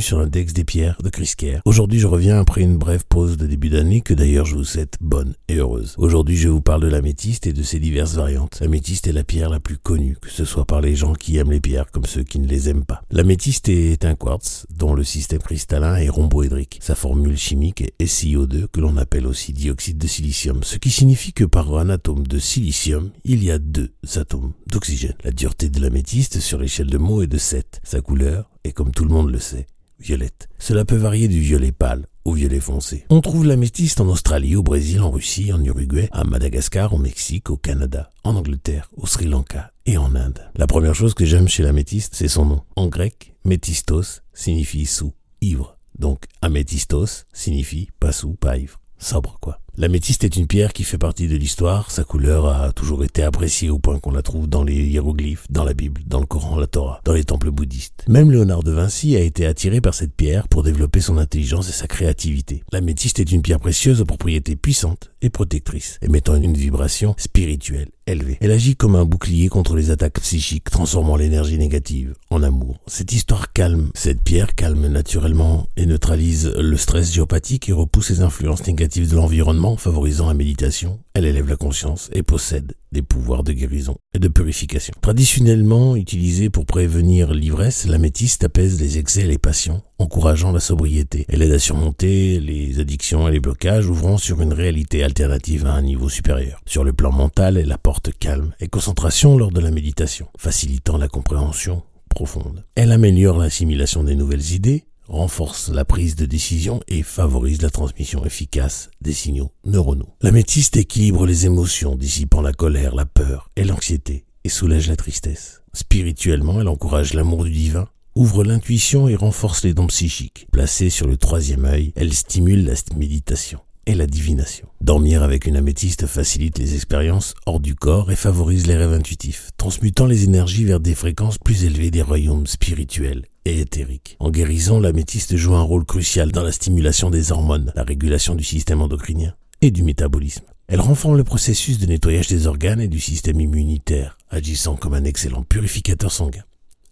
sur l'index des pierres de Chris. Aujourd'hui je reviens après une brève pause de début d'année que d'ailleurs je vous souhaite bonne et heureuse. Aujourd'hui je vous parle de l'améthyste et de ses diverses variantes. L'améthyste est la pierre la plus connue, que ce soit par les gens qui aiment les pierres comme ceux qui ne les aiment pas. L'améthyste est un quartz dont le système cristallin est rhomboédrique. Sa formule chimique est SiO2 que l'on appelle aussi dioxyde de silicium, ce qui signifie que par un atome de silicium, il y a deux atomes d'oxygène. La dureté de l'améthyste sur l'échelle de Mohs est de 7. Sa couleur est, comme tout le monde le sait, violette. Cela peut varier du violet pâle au violet foncé. On trouve l'améthyste en Australie, au Brésil, en Russie, en Uruguay, à Madagascar, au Mexique, au Canada, en Angleterre, au Sri Lanka et en Inde. La première chose que j'aime chez l'améthyste, c'est son nom. En grec, métistos signifie sous, ivre. Donc améthystos signifie pas sous, pas ivre. Sobre quoi. L'améthyste est une pierre qui fait partie de l'histoire. Sa couleur a toujours été appréciée au point qu'on la trouve dans les hiéroglyphes, dans la Bible, dans le Coran, la Torah, dans les temples bouddhistes. Même Léonard de Vinci a été attiré par cette pierre pour développer son intelligence et sa créativité. L'améthyste est une pierre précieuse aux propriétés puissantes et protectrices, émettant une vibration spirituelle élevée. Elle agit comme un bouclier contre les attaques psychiques, transformant l'énergie négative en amour. Cette histoire calme, cette pierre calme naturellement et neutralise le stress géopathique et repousse les influences négatives de l'environnement favorisant la méditation, elle élève la conscience et possède des pouvoirs de guérison et de purification. Traditionnellement utilisée pour prévenir l'ivresse, l'améthyste apaise les excès et les passions, encourageant la sobriété. Elle aide à surmonter les addictions et les blocages, ouvrant sur une réalité alternative à un niveau supérieur. Sur le plan mental, elle apporte calme et concentration lors de la méditation, facilitant la compréhension profonde. Elle améliore l'assimilation des nouvelles idées, renforce la prise de décision et favorise la transmission efficace des signaux neuronaux. L'améthyste équilibre les émotions, dissipant la colère, la peur et l'anxiété, et soulage la tristesse. Spirituellement, elle encourage l'amour du divin, ouvre l'intuition et renforce les dons psychiques. Placée sur le troisième œil, elle stimule la méditation la divination. Dormir avec une améthyste facilite les expériences hors du corps et favorise les rêves intuitifs, transmutant les énergies vers des fréquences plus élevées des royaumes spirituels et éthériques. En guérison, l'améthyste joue un rôle crucial dans la stimulation des hormones, la régulation du système endocrinien et du métabolisme. Elle renforce le processus de nettoyage des organes et du système immunitaire, agissant comme un excellent purificateur sanguin.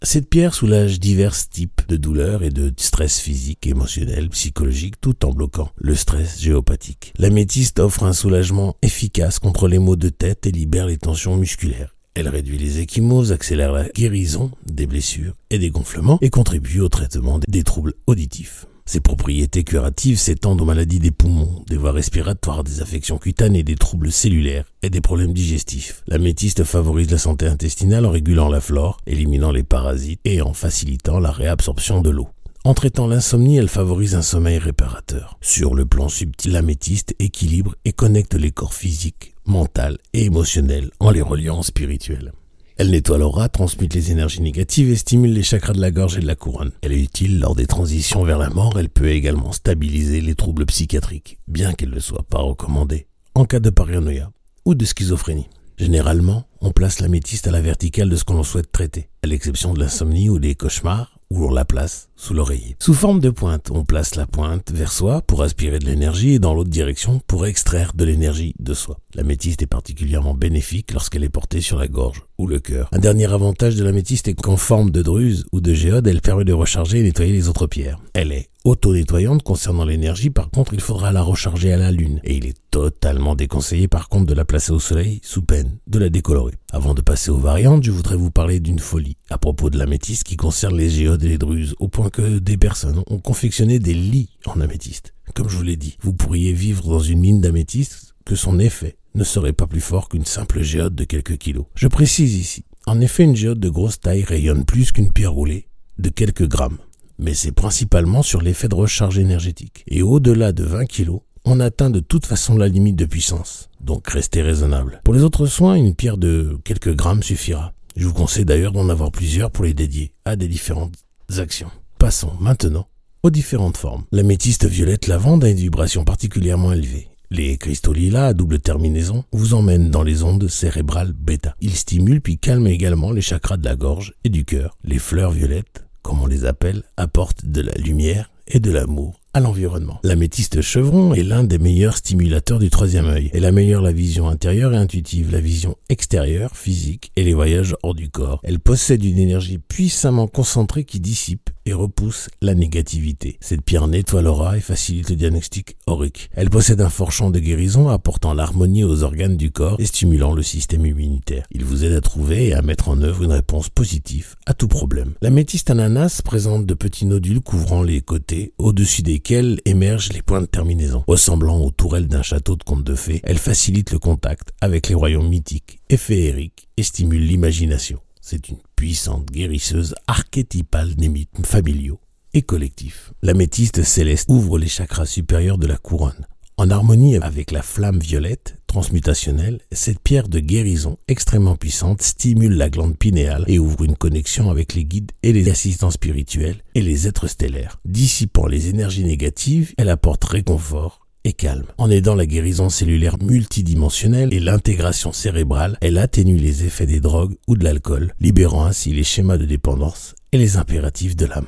Cette pierre soulage divers types de douleurs et de stress physique, émotionnel, psychologique, tout en bloquant le stress géopathique. L'améthyste offre un soulagement efficace contre les maux de tête et libère les tensions musculaires. Elle réduit les échymoses, accélère la guérison des blessures et des gonflements et contribue au traitement des troubles auditifs. Ses propriétés curatives s'étendent aux maladies des poumons, des voies respiratoires, des affections cutanées, des troubles cellulaires et des problèmes digestifs. L'améthyste favorise la santé intestinale en régulant la flore, éliminant les parasites et en facilitant la réabsorption de l'eau. En traitant l'insomnie, elle favorise un sommeil réparateur. Sur le plan subtil, l'améthyste équilibre et connecte les corps physiques, mental et émotionnels en les reliant spirituels. Elle nettoie l'aura, transmute les énergies négatives et stimule les chakras de la gorge et de la couronne. Elle est utile lors des transitions vers la mort. Elle peut également stabiliser les troubles psychiatriques, bien qu'elle ne soit pas recommandée en cas de paranoïa ou de schizophrénie. Généralement, on place l'améthyste à la verticale de ce qu'on souhaite traiter, à l'exception de l'insomnie ou des cauchemars, où on la place sous l'oreiller. Sous forme de pointe, on place la pointe vers soi pour aspirer de l'énergie et dans l'autre direction pour extraire de l'énergie de soi. L'améthyste est particulièrement bénéfique lorsqu'elle est portée sur la gorge ou le cœur. Un dernier avantage de l'améthyste est qu'en forme de druse ou de géode, elle permet de recharger et nettoyer les autres pierres. Elle est auto-nettoyante concernant l'énergie, par contre il faudra la recharger à la lune et il est totalement déconseillé par contre de la placer au soleil sous peine de la décolorer. Avant de passer aux variantes, je voudrais vous parler d'une folie à propos de l'améthyste qui concerne les géodes et les druses, au point que des personnes ont confectionné des lits en améthyste. Comme je vous l'ai dit, vous pourriez vivre dans une mine d'améthyste que son effet ne serait pas plus fort qu'une simple géode de quelques kilos. Je précise ici, en effet une géode de grosse taille rayonne plus qu'une pierre roulée de quelques grammes, mais c'est principalement sur l'effet de recharge énergétique. Et au-delà de 20 kilos, on atteint de toute façon la limite de puissance, donc restez raisonnable. Pour les autres soins, une pierre de quelques grammes suffira. Je vous conseille d'ailleurs d'en avoir plusieurs pour les dédier à des différentes actions. Passons maintenant aux différentes formes. L'améthyste violette lavande a une vibration particulièrement élevée. Les cristaux lilas à double terminaison vous emmènent dans les ondes cérébrales bêta. Ils stimulent puis calment également les chakras de la gorge et du cœur. Les fleurs violettes, comme on les appelle, apportent de la lumière et de l'amour à l'environnement. L'améthyste chevron est l'un des meilleurs stimulateurs du troisième œil. Elle améliore la vision intérieure et intuitive, la vision extérieure, physique et les voyages hors du corps. Elle possède une énergie puissamment concentrée qui dissipe et repousse la négativité. Cette pierre nettoie l'aura et facilite le diagnostic aurique. Elle possède un fort champ de guérison apportant l'harmonie aux organes du corps et stimulant le système immunitaire. Il vous aide à trouver et à mettre en œuvre une réponse positive à tout problème. La métiste ananas présente de petits nodules couvrant les côtés, au-dessus desquels émergent les points de terminaison. Ressemblant aux tourelles d'un château de conte de fées, elle facilite le contact avec les royaumes mythiques et féeriques et stimule l'imagination. C'est une puissante guérisseuse archétypale des mythes familiaux et collectifs. L'améthyste céleste ouvre les chakras supérieurs de la couronne. En harmonie avec la flamme violette transmutationnelle, cette pierre de guérison extrêmement puissante stimule la glande pinéale et ouvre une connexion avec les guides et les assistants spirituels et les êtres stellaires. Dissipant les énergies négatives, elle apporte réconfort et calme. En aidant la guérison cellulaire multidimensionnelle et l'intégration cérébrale, elle atténue les effets des drogues ou de l'alcool, libérant ainsi les schémas de dépendance et les impératifs de l'âme.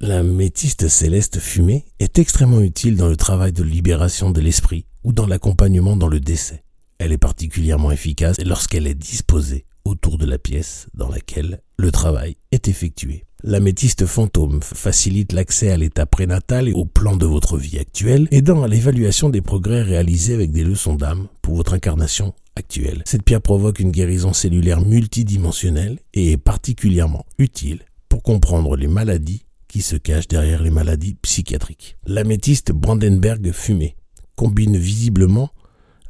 La métiste céleste fumée est extrêmement utile dans le travail de libération de l'esprit ou dans l'accompagnement dans le décès. Elle est particulièrement efficace lorsqu'elle est disposée autour de la pièce dans laquelle le travail est effectué. L'améthyste fantôme facilite l'accès à l'état prénatal et au plan de votre vie actuelle, aidant à l'évaluation des progrès réalisés avec des leçons d'âme pour votre incarnation actuelle. Cette pierre provoque une guérison cellulaire multidimensionnelle et est particulièrement utile pour comprendre les maladies qui se cachent derrière les maladies psychiatriques. L'améthyste Brandenberg fumé combine visiblement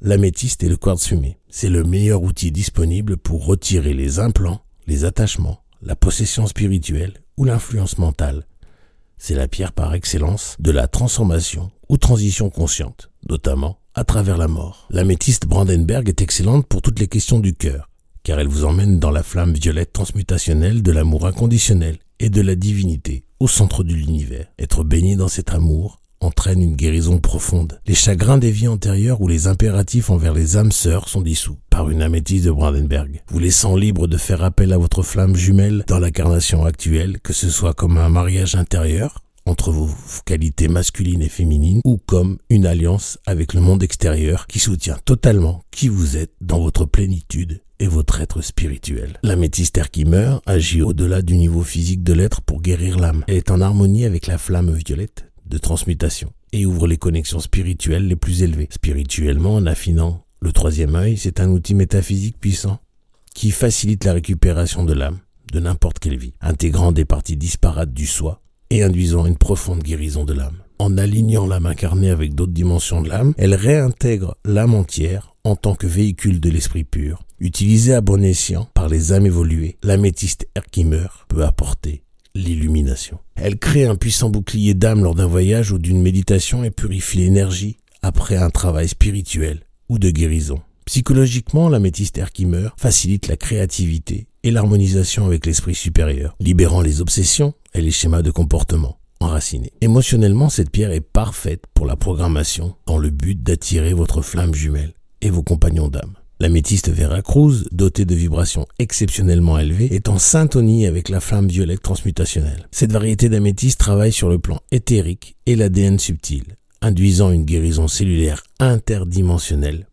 l'améthyste et le quartz fumé. C'est le meilleur outil disponible pour retirer les implants, les attachements, la possession spirituelle ou l'influence mentale. C'est la pierre par excellence de la transformation ou transition consciente, notamment à travers la mort. L'améthyste Brandenberg est excellente pour toutes les questions du cœur, car elle vous emmène dans la flamme violette transmutationnelle de l'amour inconditionnel et de la divinité au centre de l'univers. Être baigné dans cet amour entraîne une guérison profonde. Les chagrins des vies antérieures ou les impératifs envers les âmes sœurs sont dissous par une améthyste de Brandenberg, vous laissant libre de faire appel à votre flamme jumelle dans l'incarnation actuelle, que ce soit comme un mariage intérieur entre vos qualités masculines et féminines ou comme une alliance avec le monde extérieur qui soutient totalement qui vous êtes dans votre plénitude et votre être spirituel. L'améthyste qui meurt agit au-delà du niveau physique de l'être pour guérir l'âme. Elle est en harmonie avec la flamme violette de transmutation et ouvre les connexions spirituelles les plus élevées. Spirituellement, en affinant le troisième œil, c'est un outil métaphysique puissant qui facilite la récupération de l'âme de n'importe quelle vie, intégrant des parties disparates du soi et induisant une profonde guérison de l'âme. En alignant l'âme incarnée avec d'autres dimensions de l'âme, elle réintègre l'âme entière en tant que véhicule de l'esprit pur. Utilisée à bon escient par les âmes évoluées, l'améthyste Herkimer peut apporter l'illumination. Elle crée un puissant bouclier d'âme lors d'un voyage ou d'une méditation et purifie l'énergie après un travail spirituel ou de guérison. Psychologiquement, l'améthyste Herkimer facilite la créativité et l'harmonisation avec l'esprit supérieur, libérant les obsessions et les schémas de comportement enracinés. Émotionnellement, cette pierre est parfaite pour la programmation dans le but d'attirer votre flamme jumelle et vos compagnons d'âme. L'améthyste Veracruz, dotée de vibrations exceptionnellement élevées, est en syntonie avec la flamme violette transmutationnelle. Cette variété d'améthyste travaille sur le plan éthérique et l'ADN subtil, induisant une guérison cellulaire interdimensionnelle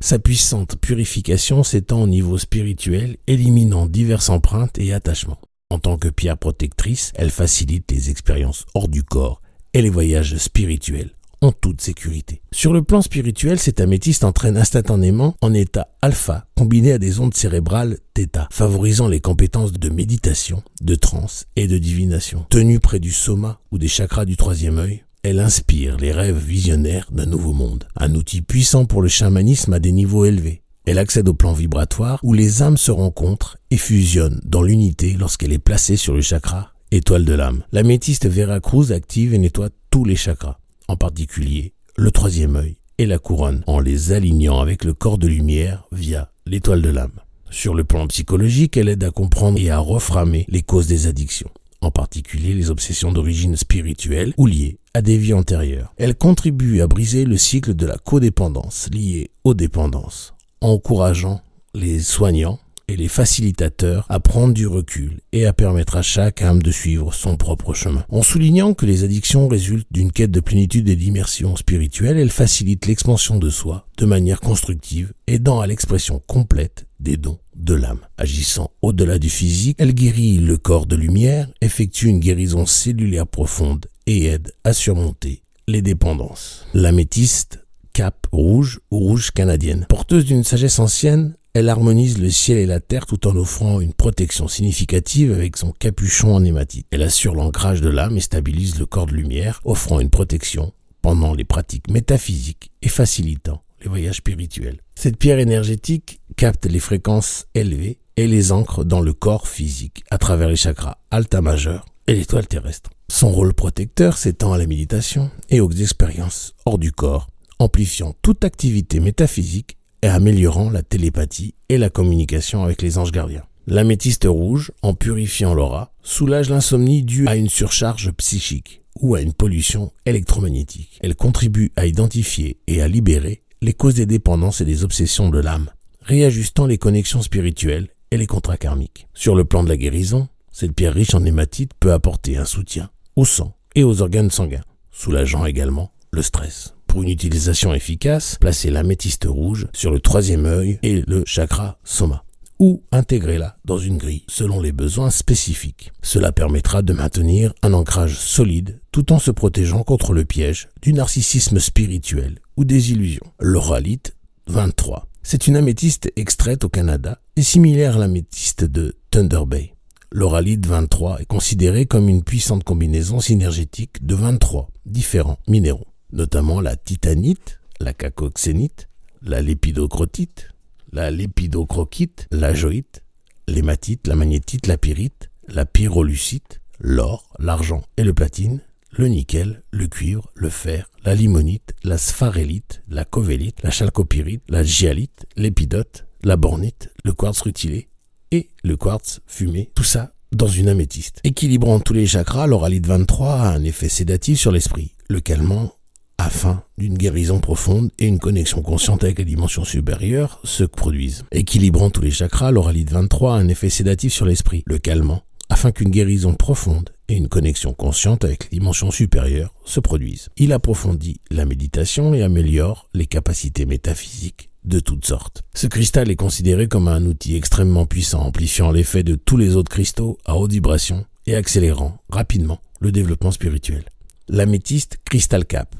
Sa puissante purification s'étend au niveau spirituel, éliminant diverses empreintes et attachements. En tant que pierre protectrice, elle facilite les expériences hors du corps et les voyages spirituels en toute sécurité. Sur le plan spirituel, cet améthyste entraîne instantanément en état alpha combiné à des ondes cérébrales θ, favorisant les compétences de méditation, de transe et de divination. Tenue près du soma ou des chakras du troisième œil, elle inspire les rêves visionnaires d'un nouveau monde, un outil puissant pour le chamanisme à des niveaux élevés. Elle accède au plan vibratoire où les âmes se rencontrent et fusionnent dans l'unité lorsqu'elle est placée sur le chakra étoile de l'âme. L'améthyste Veracruz active et nettoie tous les chakras en particulier le troisième œil et la couronne, en les alignant avec le corps de lumière via l'étoile de l'âme. Sur le plan psychologique, elle aide à comprendre et à reframer les causes des addictions, en particulier les obsessions d'origine spirituelle ou liées à des vies antérieures. Elle contribue à briser le cycle de la codépendance liée aux dépendances, en encourageant les soignants et les facilitateurs à prendre du recul et à permettre à chaque âme de suivre son propre chemin. En soulignant que les addictions résultent d'une quête de plénitude et d'immersion spirituelle, elles facilitent l'expansion de soi de manière constructive, aidant à l'expression complète des dons de l'âme. Agissant au-delà du physique, elle guérit le corps de lumière, effectue une guérison cellulaire profonde et aide à surmonter les dépendances. L'améthyste Cap rouge ou rouge canadienne. Porteuse d'une sagesse ancienne, elle harmonise le ciel et la terre tout en offrant une protection significative avec son capuchon en hématite. Elle assure l'ancrage de l'âme et stabilise le corps de lumière, offrant une protection pendant les pratiques métaphysiques et facilitant les voyages spirituels. Cette pierre énergétique capte les fréquences élevées et les ancre dans le corps physique à travers les chakras alta majeur et l'étoile terrestre. Son rôle protecteur s'étend à la méditation et aux expériences hors du corps amplifiant toute activité métaphysique et améliorant la télépathie et la communication avec les anges gardiens. L'améthyste rouge, en purifiant l'aura, soulage l'insomnie due à une surcharge psychique ou à une pollution électromagnétique. Elle contribue à identifier et à libérer les causes des dépendances et des obsessions de l'âme, réajustant les connexions spirituelles et les contrats karmiques. Sur le plan de la guérison, cette pierre riche en hématite peut apporter un soutien au sang et aux organes sanguins, soulageant également le stress. Pour une utilisation efficace, placez l'améthyste rouge sur le troisième œil et le chakra soma ou intégrez-la dans une grille selon les besoins spécifiques. Cela permettra de maintenir un ancrage solide tout en se protégeant contre le piège du narcissisme spirituel ou des illusions. L'oralite 23. C'est une améthyste extraite au Canada et similaire à l'améthyste de Thunder Bay. L'oralite 23 est considérée comme une puissante combinaison synergétique de 23 différents minéraux notamment la titanite, la cacoxénite, la lépidocrotite, la lépidocroquite, la joïte, l'hématite, la magnétite, la pyrite, la pyrolucite, l'or, l'argent et le platine, le nickel, le cuivre, le fer, la limonite, la spharélite, la covélite, la chalcopyrite, la gialite, l'épidote, la bornite, le quartz rutilé et le quartz fumé, tout ça dans une améthyste. Équilibrant tous les chakras, l'oralite 23 a un effet sédatif sur l'esprit, le calmant afin d'une guérison profonde et une connexion consciente avec les dimensions supérieures se produisent. Équilibrant tous les chakras, l'oralite 23 a un effet sédatif sur l'esprit, le calmant, afin qu'une guérison profonde et une connexion consciente avec les dimensions supérieures se produisent. Il approfondit la méditation et améliore les capacités métaphysiques de toutes sortes. Ce cristal est considéré comme un outil extrêmement puissant, amplifiant l'effet de tous les autres cristaux à haute vibration et accélérant rapidement le développement spirituel. L'améthyste Crystal Cap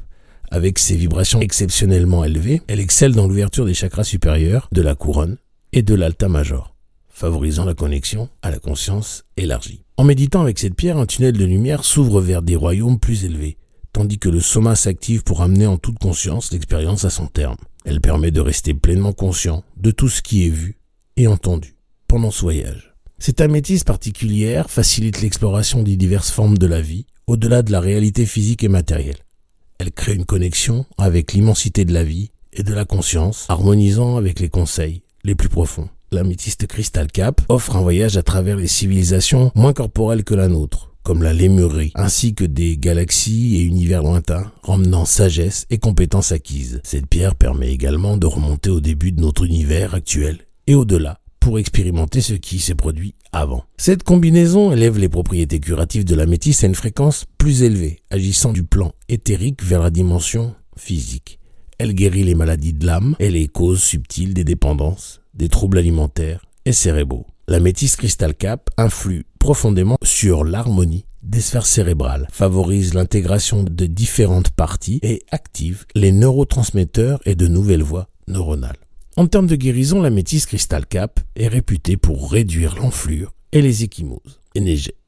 avec ses vibrations exceptionnellement élevées, elle excelle dans l'ouverture des chakras supérieurs, de la couronne et de l'alta major, favorisant la connexion à la conscience élargie. En méditant avec cette pierre, un tunnel de lumière s'ouvre vers des royaumes plus élevés, tandis que le soma s'active pour amener en toute conscience l'expérience à son terme. Elle permet de rester pleinement conscient de tout ce qui est vu et entendu pendant ce voyage. Cette améthyste particulière facilite l'exploration des diverses formes de la vie, au-delà de la réalité physique et matérielle. Elle crée une connexion avec l'immensité de la vie et de la conscience, harmonisant avec les conseils les plus profonds. L'améthyste Crystal Cap offre un voyage à travers les civilisations moins corporelles que la nôtre, comme la Lémurie, ainsi que des galaxies et univers lointains, ramenant sagesse et compétences acquises. Cette pierre permet également de remonter au début de notre univers actuel et au-delà, pour expérimenter ce qui s'est produit avant. Cette combinaison élève les propriétés curatives de la métisse à une fréquence plus élevée, agissant du plan éthérique vers la dimension physique. Elle guérit les maladies de l'âme et les causes subtiles des dépendances, des troubles alimentaires et cérébraux. La métisse Crystal Cap influe profondément sur l'harmonie des sphères cérébrales, favorise l'intégration de différentes parties et active les neurotransmetteurs et de nouvelles voies neuronales. En termes de guérison, la métisse Crystal Cap est réputée pour réduire l'enflure et les échymoses.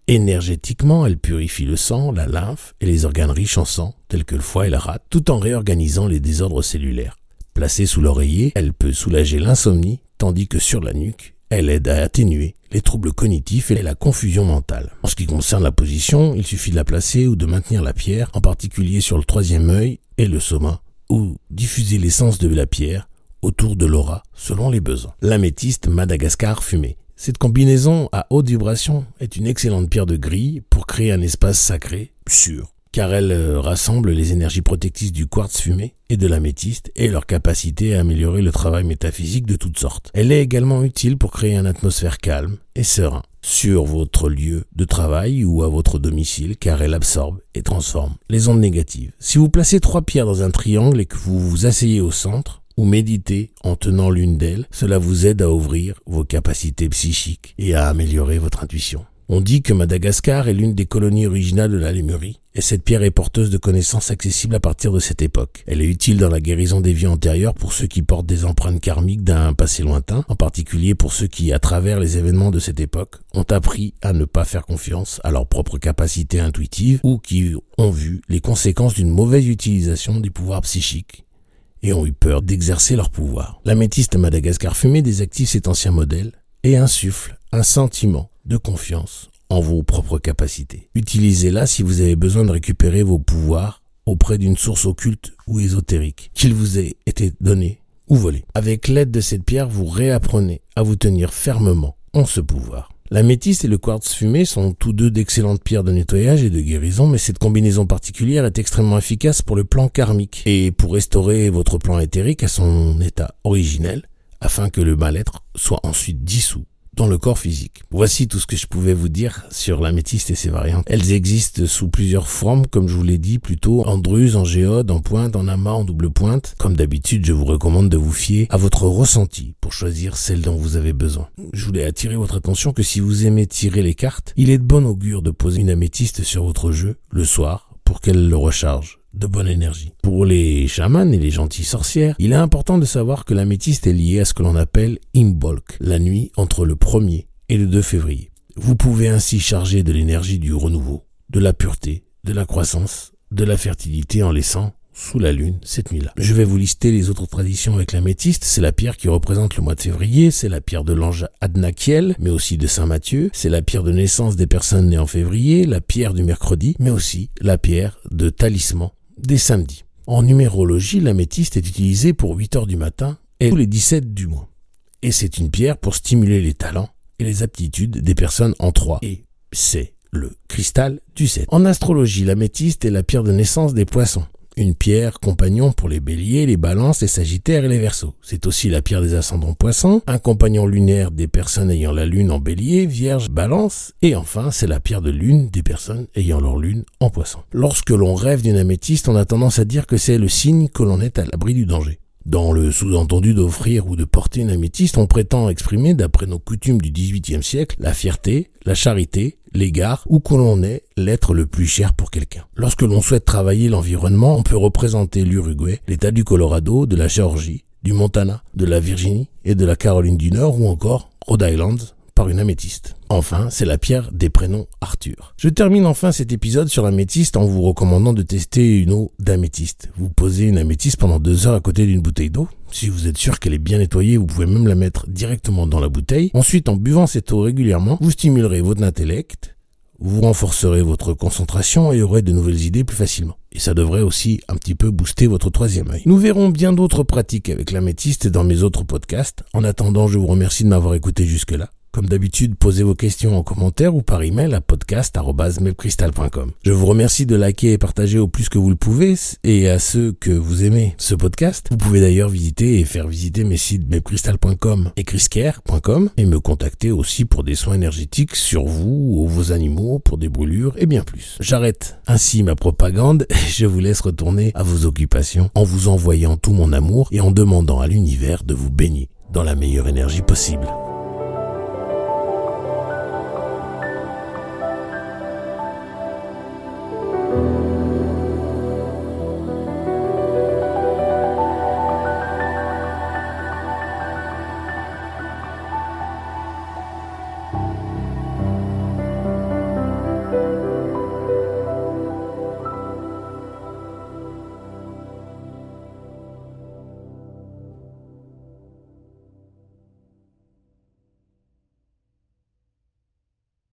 Énergétiquement, elle purifie le sang, la lymphe et les organes riches en sang, tels que le foie et la rate, tout en réorganisant les désordres cellulaires. Placée sous l'oreiller, elle peut soulager l'insomnie, tandis que sur la nuque, elle aide à atténuer les troubles cognitifs et la confusion mentale. En ce qui concerne la position, il suffit de la placer ou de maintenir la pierre, en particulier sur le troisième œil et le soma, ou diffuser l'essence de la pierre autour de l'aura selon les besoins. L'améthyste Madagascar fumé. Cette combinaison à haute vibration est une excellente pierre de grille pour créer un espace sacré, sûr car elle euh, rassemble les énergies protectrices du quartz fumé et de l'améthyste et leur capacité à améliorer le travail métaphysique de toutes sortes. Elle est également utile pour créer une atmosphère calme et serein sur votre lieu de travail ou à votre domicile car elle absorbe et transforme les ondes négatives. Si vous placez trois pierres dans un triangle et que vous vous asseyez au centre, ou méditez en tenant l'une d'elles, cela vous aide à ouvrir vos capacités psychiques et à améliorer votre intuition. On dit que Madagascar est l'une des colonies originales de la Lémurie, et cette pierre est porteuse de connaissances accessibles à partir de cette époque. Elle est utile dans la guérison des vies antérieures pour ceux qui portent des empreintes karmiques d'un passé lointain, en particulier pour ceux qui, à travers les événements de cette époque, ont appris à ne pas faire confiance à leurs propres capacités intuitives ou qui ont vu les conséquences d'une mauvaise utilisation des pouvoirs psychiques et ont eu peur d'exercer leur pouvoir. L'améthyste Madagascar fumée désactive cet ancien modèle et insuffle un sentiment de confiance en vos propres capacités. Utilisez-la si vous avez besoin de récupérer vos pouvoirs auprès d'une source occulte ou ésotérique, qu'il vous ait été donné ou volé. Avec l'aide de cette pierre, vous réapprenez à vous tenir fermement en ce pouvoir. La métisse et le quartz fumé sont tous deux d'excellentes pierres de nettoyage et de guérison, mais cette combinaison particulière est extrêmement efficace pour le plan karmique et pour restaurer votre plan éthérique à son état originel, afin que le mal-être soit ensuite dissous dans le corps physique. Voici tout ce que je pouvais vous dire sur l'améthyste et ses variantes. Elles existent sous plusieurs formes, comme je vous l'ai dit, plutôt en druse, en géode, en pointe, en amas, en double pointe. Comme d'habitude, je vous recommande de vous fier à votre ressenti pour choisir celle dont vous avez besoin. Je voulais attirer votre attention que si vous aimez tirer les cartes, il est de bon augure de poser une améthyste sur votre jeu le soir pour qu'elle le recharge de bonne énergie. Pour les chamans et les gentilles sorcières, il est important de savoir que l'améthyste est liée à ce que l'on appelle Imbolc, la nuit entre le 1er et le 2 février. Vous pouvez ainsi charger de l'énergie du renouveau, de la pureté, de la croissance, de la fertilité en laissant sous la lune cette nuit-là. Je vais vous lister les autres traditions avec l'améthyste. C'est la pierre qui représente le mois de février, c'est la pierre de l'ange Adnakiel, mais aussi de Saint Matthieu, c'est la pierre de naissance des personnes nées en février, la pierre du mercredi, mais aussi la pierre de talisman des samedis. En numérologie, l'améthyste est utilisée pour 8 heures du matin et tous les 17 du mois. Et c'est une pierre pour stimuler les talents et les aptitudes des personnes en 3. Et c'est le cristal du 7. En astrologie, l'améthyste est la pierre de naissance des poissons une pierre compagnon pour les béliers, les balances, les sagittaires et les versos. C'est aussi la pierre des ascendants poissons, un compagnon lunaire des personnes ayant la lune en bélier, vierge, balance, et enfin c'est la pierre de lune des personnes ayant leur lune en poisson. Lorsque l'on rêve d'une améthyste, on a tendance à dire que c'est le signe que l'on est à l'abri du danger. Dans le sous-entendu d'offrir ou de porter une améthyste, on prétend exprimer, d'après nos coutumes du XVIIIe siècle, la fierté, la charité, l'égard ou que l'on est l'être le plus cher pour quelqu'un. Lorsque l'on souhaite travailler l'environnement, on peut représenter l'Uruguay, l'État du Colorado, de la Géorgie, du Montana, de la Virginie et de la Caroline du Nord ou encore Rhode Island, par une améthyste. Enfin, c'est la pierre des prénoms Arthur. Je termine enfin cet épisode sur l'améthyste en vous recommandant de tester une eau d'améthyste. Vous posez une améthyste pendant deux heures à côté d'une bouteille d'eau. Si vous êtes sûr qu'elle est bien nettoyée, vous pouvez même la mettre directement dans la bouteille. Ensuite, en buvant cette eau régulièrement, vous stimulerez votre intellect, vous renforcerez votre concentration et aurez de nouvelles idées plus facilement. Et ça devrait aussi un petit peu booster votre troisième œil. Nous verrons bien d'autres pratiques avec l'améthyste dans mes autres podcasts. En attendant, je vous remercie de m'avoir écouté jusque-là. Comme d'habitude, posez vos questions en commentaire ou par email à podcast.melcrystal.com. Je vous remercie de liker et partager au plus que vous le pouvez et à ceux que vous aimez ce podcast. Vous pouvez d'ailleurs visiter et faire visiter mes sites melcrystal.com et chriscare.com et me contacter aussi pour des soins énergétiques sur vous ou vos animaux, pour des brûlures et bien plus. J'arrête ainsi ma propagande et je vous laisse retourner à vos occupations en vous envoyant tout mon amour et en demandant à l'univers de vous baigner dans la meilleure énergie possible.